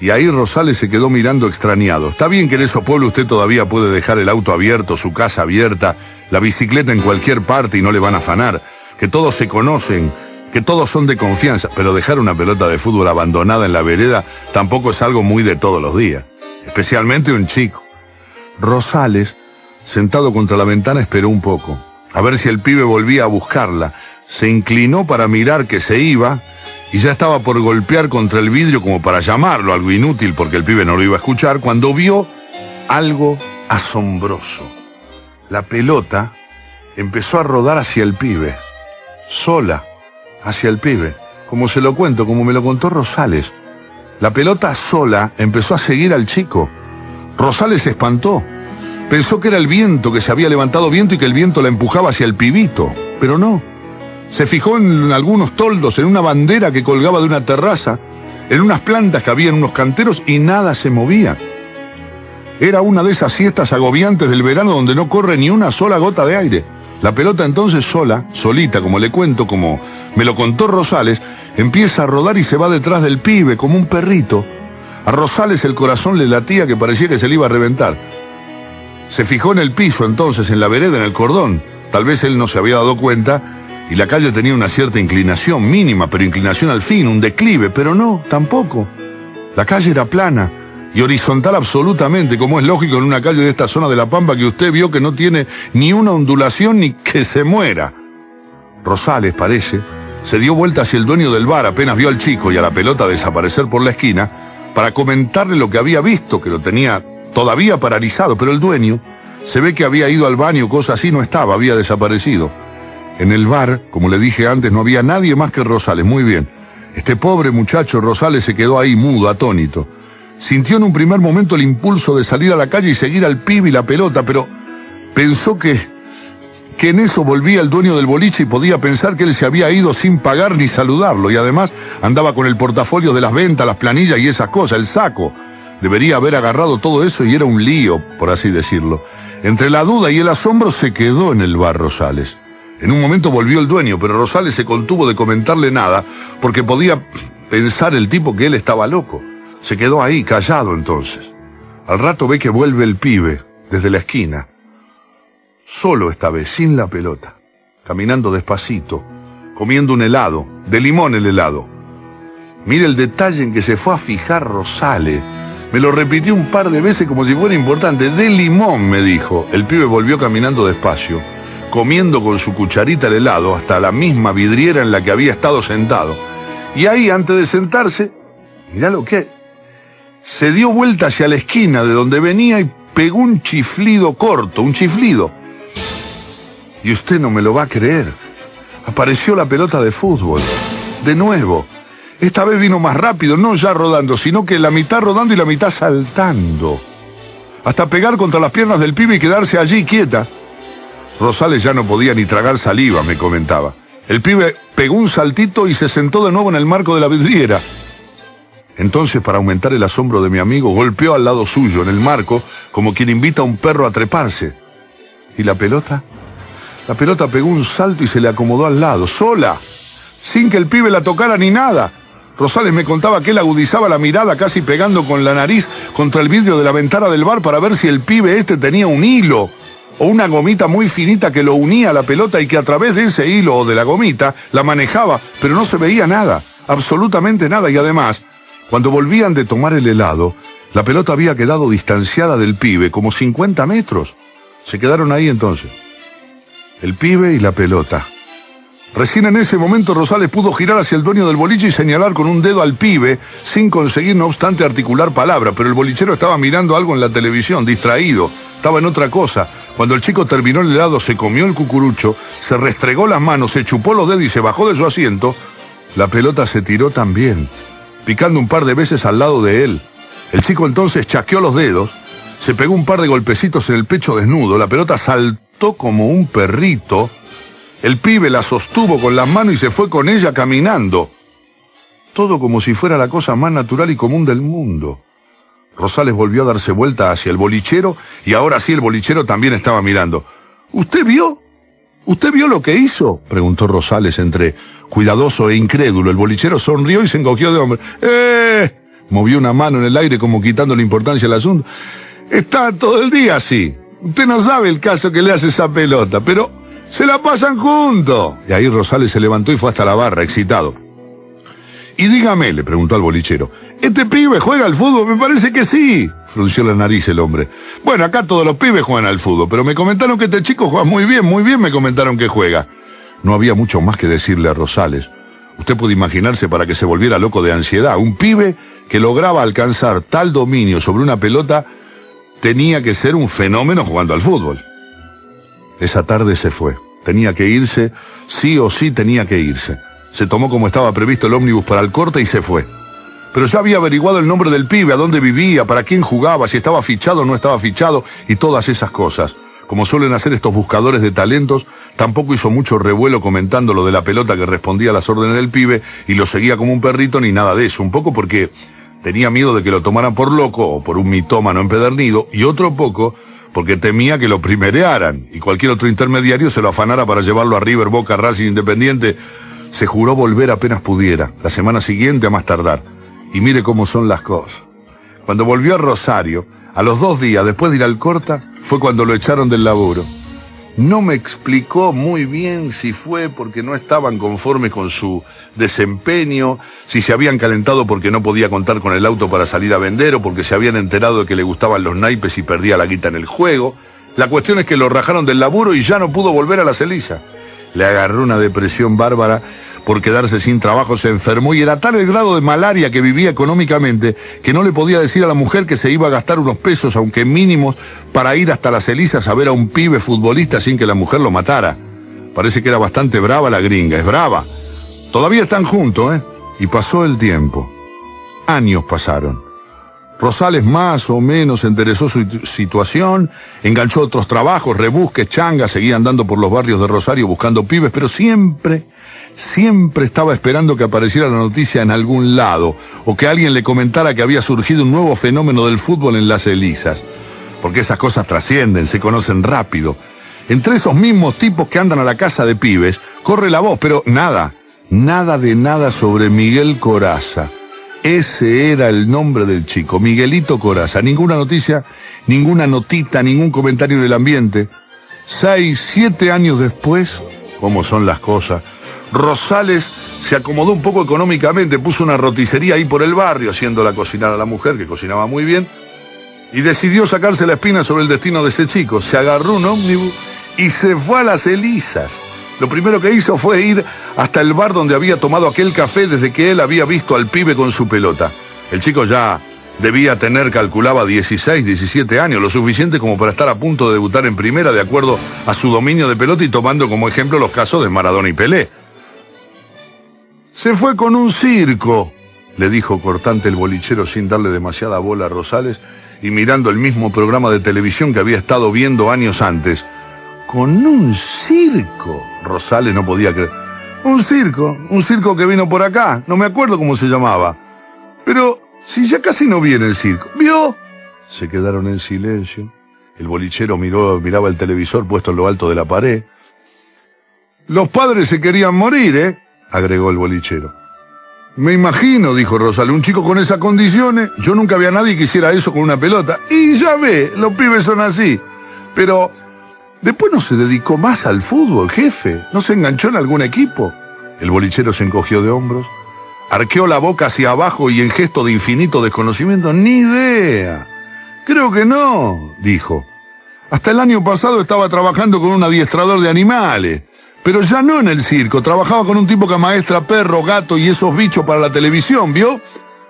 Y ahí Rosales se quedó mirando extrañado. Está bien que en esos pueblos usted todavía puede dejar el auto abierto, su casa abierta, la bicicleta en cualquier parte y no le van a afanar, que todos se conocen, que todos son de confianza, pero dejar una pelota de fútbol abandonada en la vereda tampoco es algo muy de todos los días, especialmente un chico. Rosales, sentado contra la ventana, esperó un poco, a ver si el pibe volvía a buscarla, se inclinó para mirar que se iba, y ya estaba por golpear contra el vidrio como para llamarlo, algo inútil porque el pibe no lo iba a escuchar, cuando vio algo asombroso. La pelota empezó a rodar hacia el pibe, sola, hacia el pibe, como se lo cuento, como me lo contó Rosales. La pelota sola empezó a seguir al chico. Rosales se espantó. Pensó que era el viento, que se había levantado viento y que el viento la empujaba hacia el pibito, pero no. Se fijó en algunos toldos, en una bandera que colgaba de una terraza, en unas plantas que había en unos canteros y nada se movía. Era una de esas siestas agobiantes del verano donde no corre ni una sola gota de aire. La pelota entonces sola, solita, como le cuento, como me lo contó Rosales, empieza a rodar y se va detrás del pibe como un perrito. A Rosales el corazón le latía que parecía que se le iba a reventar. Se fijó en el piso entonces, en la vereda, en el cordón. Tal vez él no se había dado cuenta y la calle tenía una cierta inclinación, mínima, pero inclinación al fin, un declive, pero no, tampoco. La calle era plana y horizontal absolutamente, como es lógico en una calle de esta zona de La Pampa que usted vio que no tiene ni una ondulación ni que se muera. Rosales, parece, se dio vuelta hacia el dueño del bar, apenas vio al chico y a la pelota desaparecer por la esquina, para comentarle lo que había visto, que lo tenía todavía paralizado, pero el dueño se ve que había ido al baño, cosa así, no estaba, había desaparecido. En el bar, como le dije antes, no había nadie más que Rosales. Muy bien. Este pobre muchacho Rosales se quedó ahí mudo, atónito. Sintió en un primer momento el impulso de salir a la calle y seguir al pibe y la pelota, pero pensó que, que en eso volvía el dueño del boliche y podía pensar que él se había ido sin pagar ni saludarlo. Y además andaba con el portafolio de las ventas, las planillas y esas cosas, el saco. Debería haber agarrado todo eso y era un lío, por así decirlo. Entre la duda y el asombro se quedó en el bar Rosales. En un momento volvió el dueño, pero Rosales se contuvo de comentarle nada porque podía pensar el tipo que él estaba loco. Se quedó ahí, callado entonces. Al rato ve que vuelve el pibe desde la esquina. Solo esta vez, sin la pelota. Caminando despacito, comiendo un helado, de limón el helado. Mire el detalle en que se fue a fijar Rosales. Me lo repitió un par de veces como si fuera importante. De limón, me dijo. El pibe volvió caminando despacio comiendo con su cucharita el helado hasta la misma vidriera en la que había estado sentado. Y ahí, antes de sentarse, mirá lo que, se dio vuelta hacia la esquina de donde venía y pegó un chiflido corto, un chiflido. Y usted no me lo va a creer. Apareció la pelota de fútbol. De nuevo. Esta vez vino más rápido, no ya rodando, sino que la mitad rodando y la mitad saltando. Hasta pegar contra las piernas del pibe y quedarse allí quieta. Rosales ya no podía ni tragar saliva, me comentaba. El pibe pegó un saltito y se sentó de nuevo en el marco de la vidriera. Entonces, para aumentar el asombro de mi amigo, golpeó al lado suyo, en el marco, como quien invita a un perro a treparse. ¿Y la pelota? La pelota pegó un salto y se le acomodó al lado, sola, sin que el pibe la tocara ni nada. Rosales me contaba que él agudizaba la mirada casi pegando con la nariz contra el vidrio de la ventana del bar para ver si el pibe este tenía un hilo o una gomita muy finita que lo unía a la pelota y que a través de ese hilo o de la gomita la manejaba, pero no se veía nada, absolutamente nada. Y además, cuando volvían de tomar el helado, la pelota había quedado distanciada del pibe, como 50 metros. Se quedaron ahí entonces. El pibe y la pelota. Recién en ese momento Rosales pudo girar hacia el dueño del boliche y señalar con un dedo al pibe, sin conseguir no obstante articular palabra, pero el bolichero estaba mirando algo en la televisión, distraído, estaba en otra cosa. Cuando el chico terminó el helado, se comió el cucurucho, se restregó las manos, se chupó los dedos y se bajó de su asiento, la pelota se tiró también, picando un par de veces al lado de él. El chico entonces chaqueó los dedos, se pegó un par de golpecitos en el pecho desnudo, la pelota saltó como un perrito, el pibe la sostuvo con las manos y se fue con ella caminando. Todo como si fuera la cosa más natural y común del mundo. Rosales volvió a darse vuelta hacia el bolichero y ahora sí el bolichero también estaba mirando. ¿Usted vio? ¿Usted vio lo que hizo? preguntó Rosales entre cuidadoso e incrédulo. El bolichero sonrió y se encogió de hombre. ¡Eh! Movió una mano en el aire como quitando la importancia al asunto. Está todo el día así. Usted no sabe el caso que le hace esa pelota, pero se la pasan juntos. Y ahí Rosales se levantó y fue hasta la barra, excitado. Y dígame, le preguntó al bolichero, ¿este pibe juega al fútbol? Me parece que sí. Frunció la nariz el hombre. Bueno, acá todos los pibes juegan al fútbol, pero me comentaron que este chico juega muy bien, muy bien me comentaron que juega. No había mucho más que decirle a Rosales. Usted puede imaginarse para que se volviera loco de ansiedad. Un pibe que lograba alcanzar tal dominio sobre una pelota tenía que ser un fenómeno jugando al fútbol. Esa tarde se fue. Tenía que irse, sí o sí tenía que irse. Se tomó como estaba previsto el ómnibus para el corte y se fue. Pero ya había averiguado el nombre del pibe, a dónde vivía, para quién jugaba, si estaba fichado o no estaba fichado y todas esas cosas. Como suelen hacer estos buscadores de talentos, tampoco hizo mucho revuelo comentando lo de la pelota que respondía a las órdenes del pibe y lo seguía como un perrito ni nada de eso. Un poco porque tenía miedo de que lo tomaran por loco o por un mitómano empedernido y otro poco porque temía que lo primerearan y cualquier otro intermediario se lo afanara para llevarlo a River, Boca, Racing Independiente. Se juró volver apenas pudiera, la semana siguiente a más tardar. Y mire cómo son las cosas. Cuando volvió a Rosario, a los dos días después de ir al Corta, fue cuando lo echaron del laburo. No me explicó muy bien si fue porque no estaban conformes con su desempeño, si se habían calentado porque no podía contar con el auto para salir a vender o porque se habían enterado de que le gustaban los naipes y perdía la guita en el juego. La cuestión es que lo rajaron del laburo y ya no pudo volver a la celiza. Le agarró una depresión bárbara por quedarse sin trabajo, se enfermó y era tal el grado de malaria que vivía económicamente que no le podía decir a la mujer que se iba a gastar unos pesos, aunque mínimos, para ir hasta las Elizas a ver a un pibe futbolista sin que la mujer lo matara. Parece que era bastante brava la gringa, es brava. Todavía están juntos, ¿eh? Y pasó el tiempo. Años pasaron. Rosales más o menos enderezó su situación, enganchó otros trabajos, rebusques, changas, seguía andando por los barrios de Rosario buscando pibes, pero siempre siempre estaba esperando que apareciera la noticia en algún lado o que alguien le comentara que había surgido un nuevo fenómeno del fútbol en las Elisas. Porque esas cosas trascienden, se conocen rápido. Entre esos mismos tipos que andan a la casa de pibes, corre la voz, pero nada, nada de nada sobre Miguel Coraza. Ese era el nombre del chico, Miguelito Coraza. Ninguna noticia, ninguna notita, ningún comentario en el ambiente. Seis, siete años después, ¿cómo son las cosas? Rosales se acomodó un poco económicamente, puso una roticería ahí por el barrio, haciéndola cocinar a la mujer, que cocinaba muy bien, y decidió sacarse la espina sobre el destino de ese chico. Se agarró un ómnibus y se fue a las Elisas. Lo primero que hizo fue ir hasta el bar donde había tomado aquel café desde que él había visto al pibe con su pelota. El chico ya debía tener, calculaba, 16, 17 años, lo suficiente como para estar a punto de debutar en primera de acuerdo a su dominio de pelota y tomando como ejemplo los casos de Maradona y Pelé. Se fue con un circo, le dijo cortante el bolichero sin darle demasiada bola a Rosales y mirando el mismo programa de televisión que había estado viendo años antes. Con un circo. Rosales no podía creer. Un circo, un circo que vino por acá, no me acuerdo cómo se llamaba. Pero si ya casi no viene el circo. ¿Vio? Se quedaron en silencio. El bolichero miró, miraba el televisor puesto en lo alto de la pared. Los padres se querían morir, ¿eh? agregó el bolichero. Me imagino, dijo Rosal, un chico con esas condiciones. Yo nunca había nadie que hiciera eso con una pelota. Y ya ve, los pibes son así. Pero después no se dedicó más al fútbol, jefe. No se enganchó en algún equipo. El bolichero se encogió de hombros, arqueó la boca hacia abajo y en gesto de infinito desconocimiento, ni idea. Creo que no, dijo. Hasta el año pasado estaba trabajando con un adiestrador de animales Pero ya no en el circo, trabajaba con un tipo que maestra perro, gato y esos bichos para la televisión, ¿vio?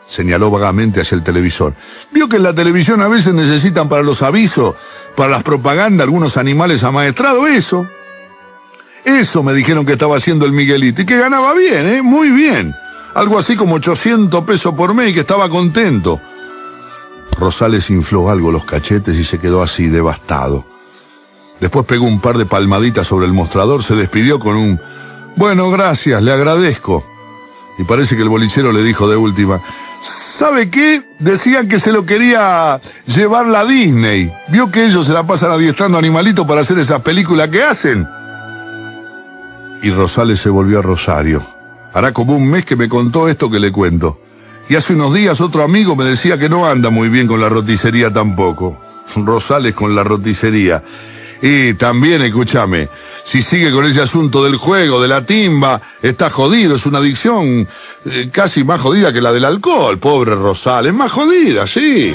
Señaló vagamente hacia el televisor. ¿Vio que en la televisión a veces necesitan para los avisos, para las propagandas, algunos animales amaestrados? Eso. Eso me dijeron que estaba haciendo el Miguelito y que ganaba bien, ¿eh? Muy bien. Algo así como 800 pesos por mes y que estaba contento. Rosales infló algo los cachetes y se quedó así, devastado. Después pegó un par de palmaditas sobre el mostrador, se despidió con un Bueno, gracias, le agradezco. Y parece que el bolichero le dijo de última, ¿sabe qué? Decían que se lo quería llevar la Disney. ¿Vio que ellos se la pasan adiestrando animalitos para hacer esas películas que hacen? Y Rosales se volvió a Rosario. Hará como un mes que me contó esto que le cuento. Y hace unos días otro amigo me decía que no anda muy bien con la roticería tampoco. Rosales con la roticería. Y también, escúchame, si sigue con ese asunto del juego, de la timba, está jodido, es una adicción eh, casi más jodida que la del alcohol, pobre Rosales, más jodida, sí.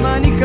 vuelta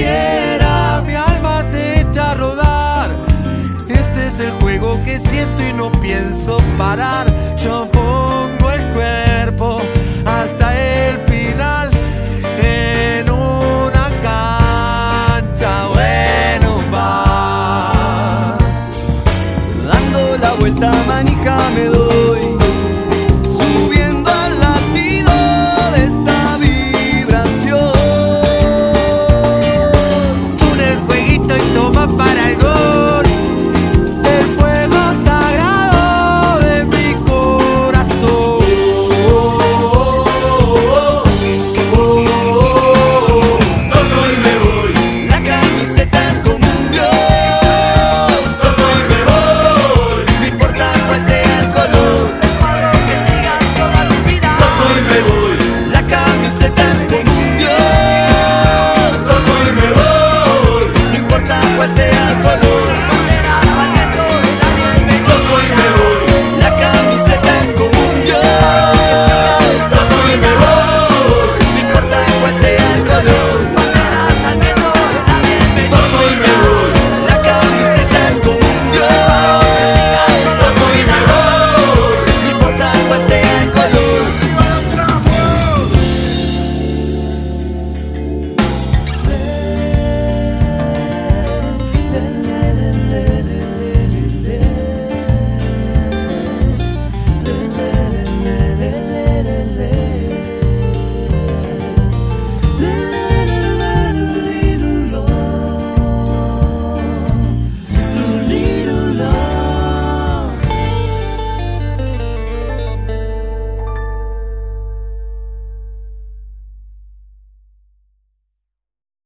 quiera, mi alma se echa a rodar. Este es el juego que siento y no pienso parar. Yo pongo el cuerpo hasta el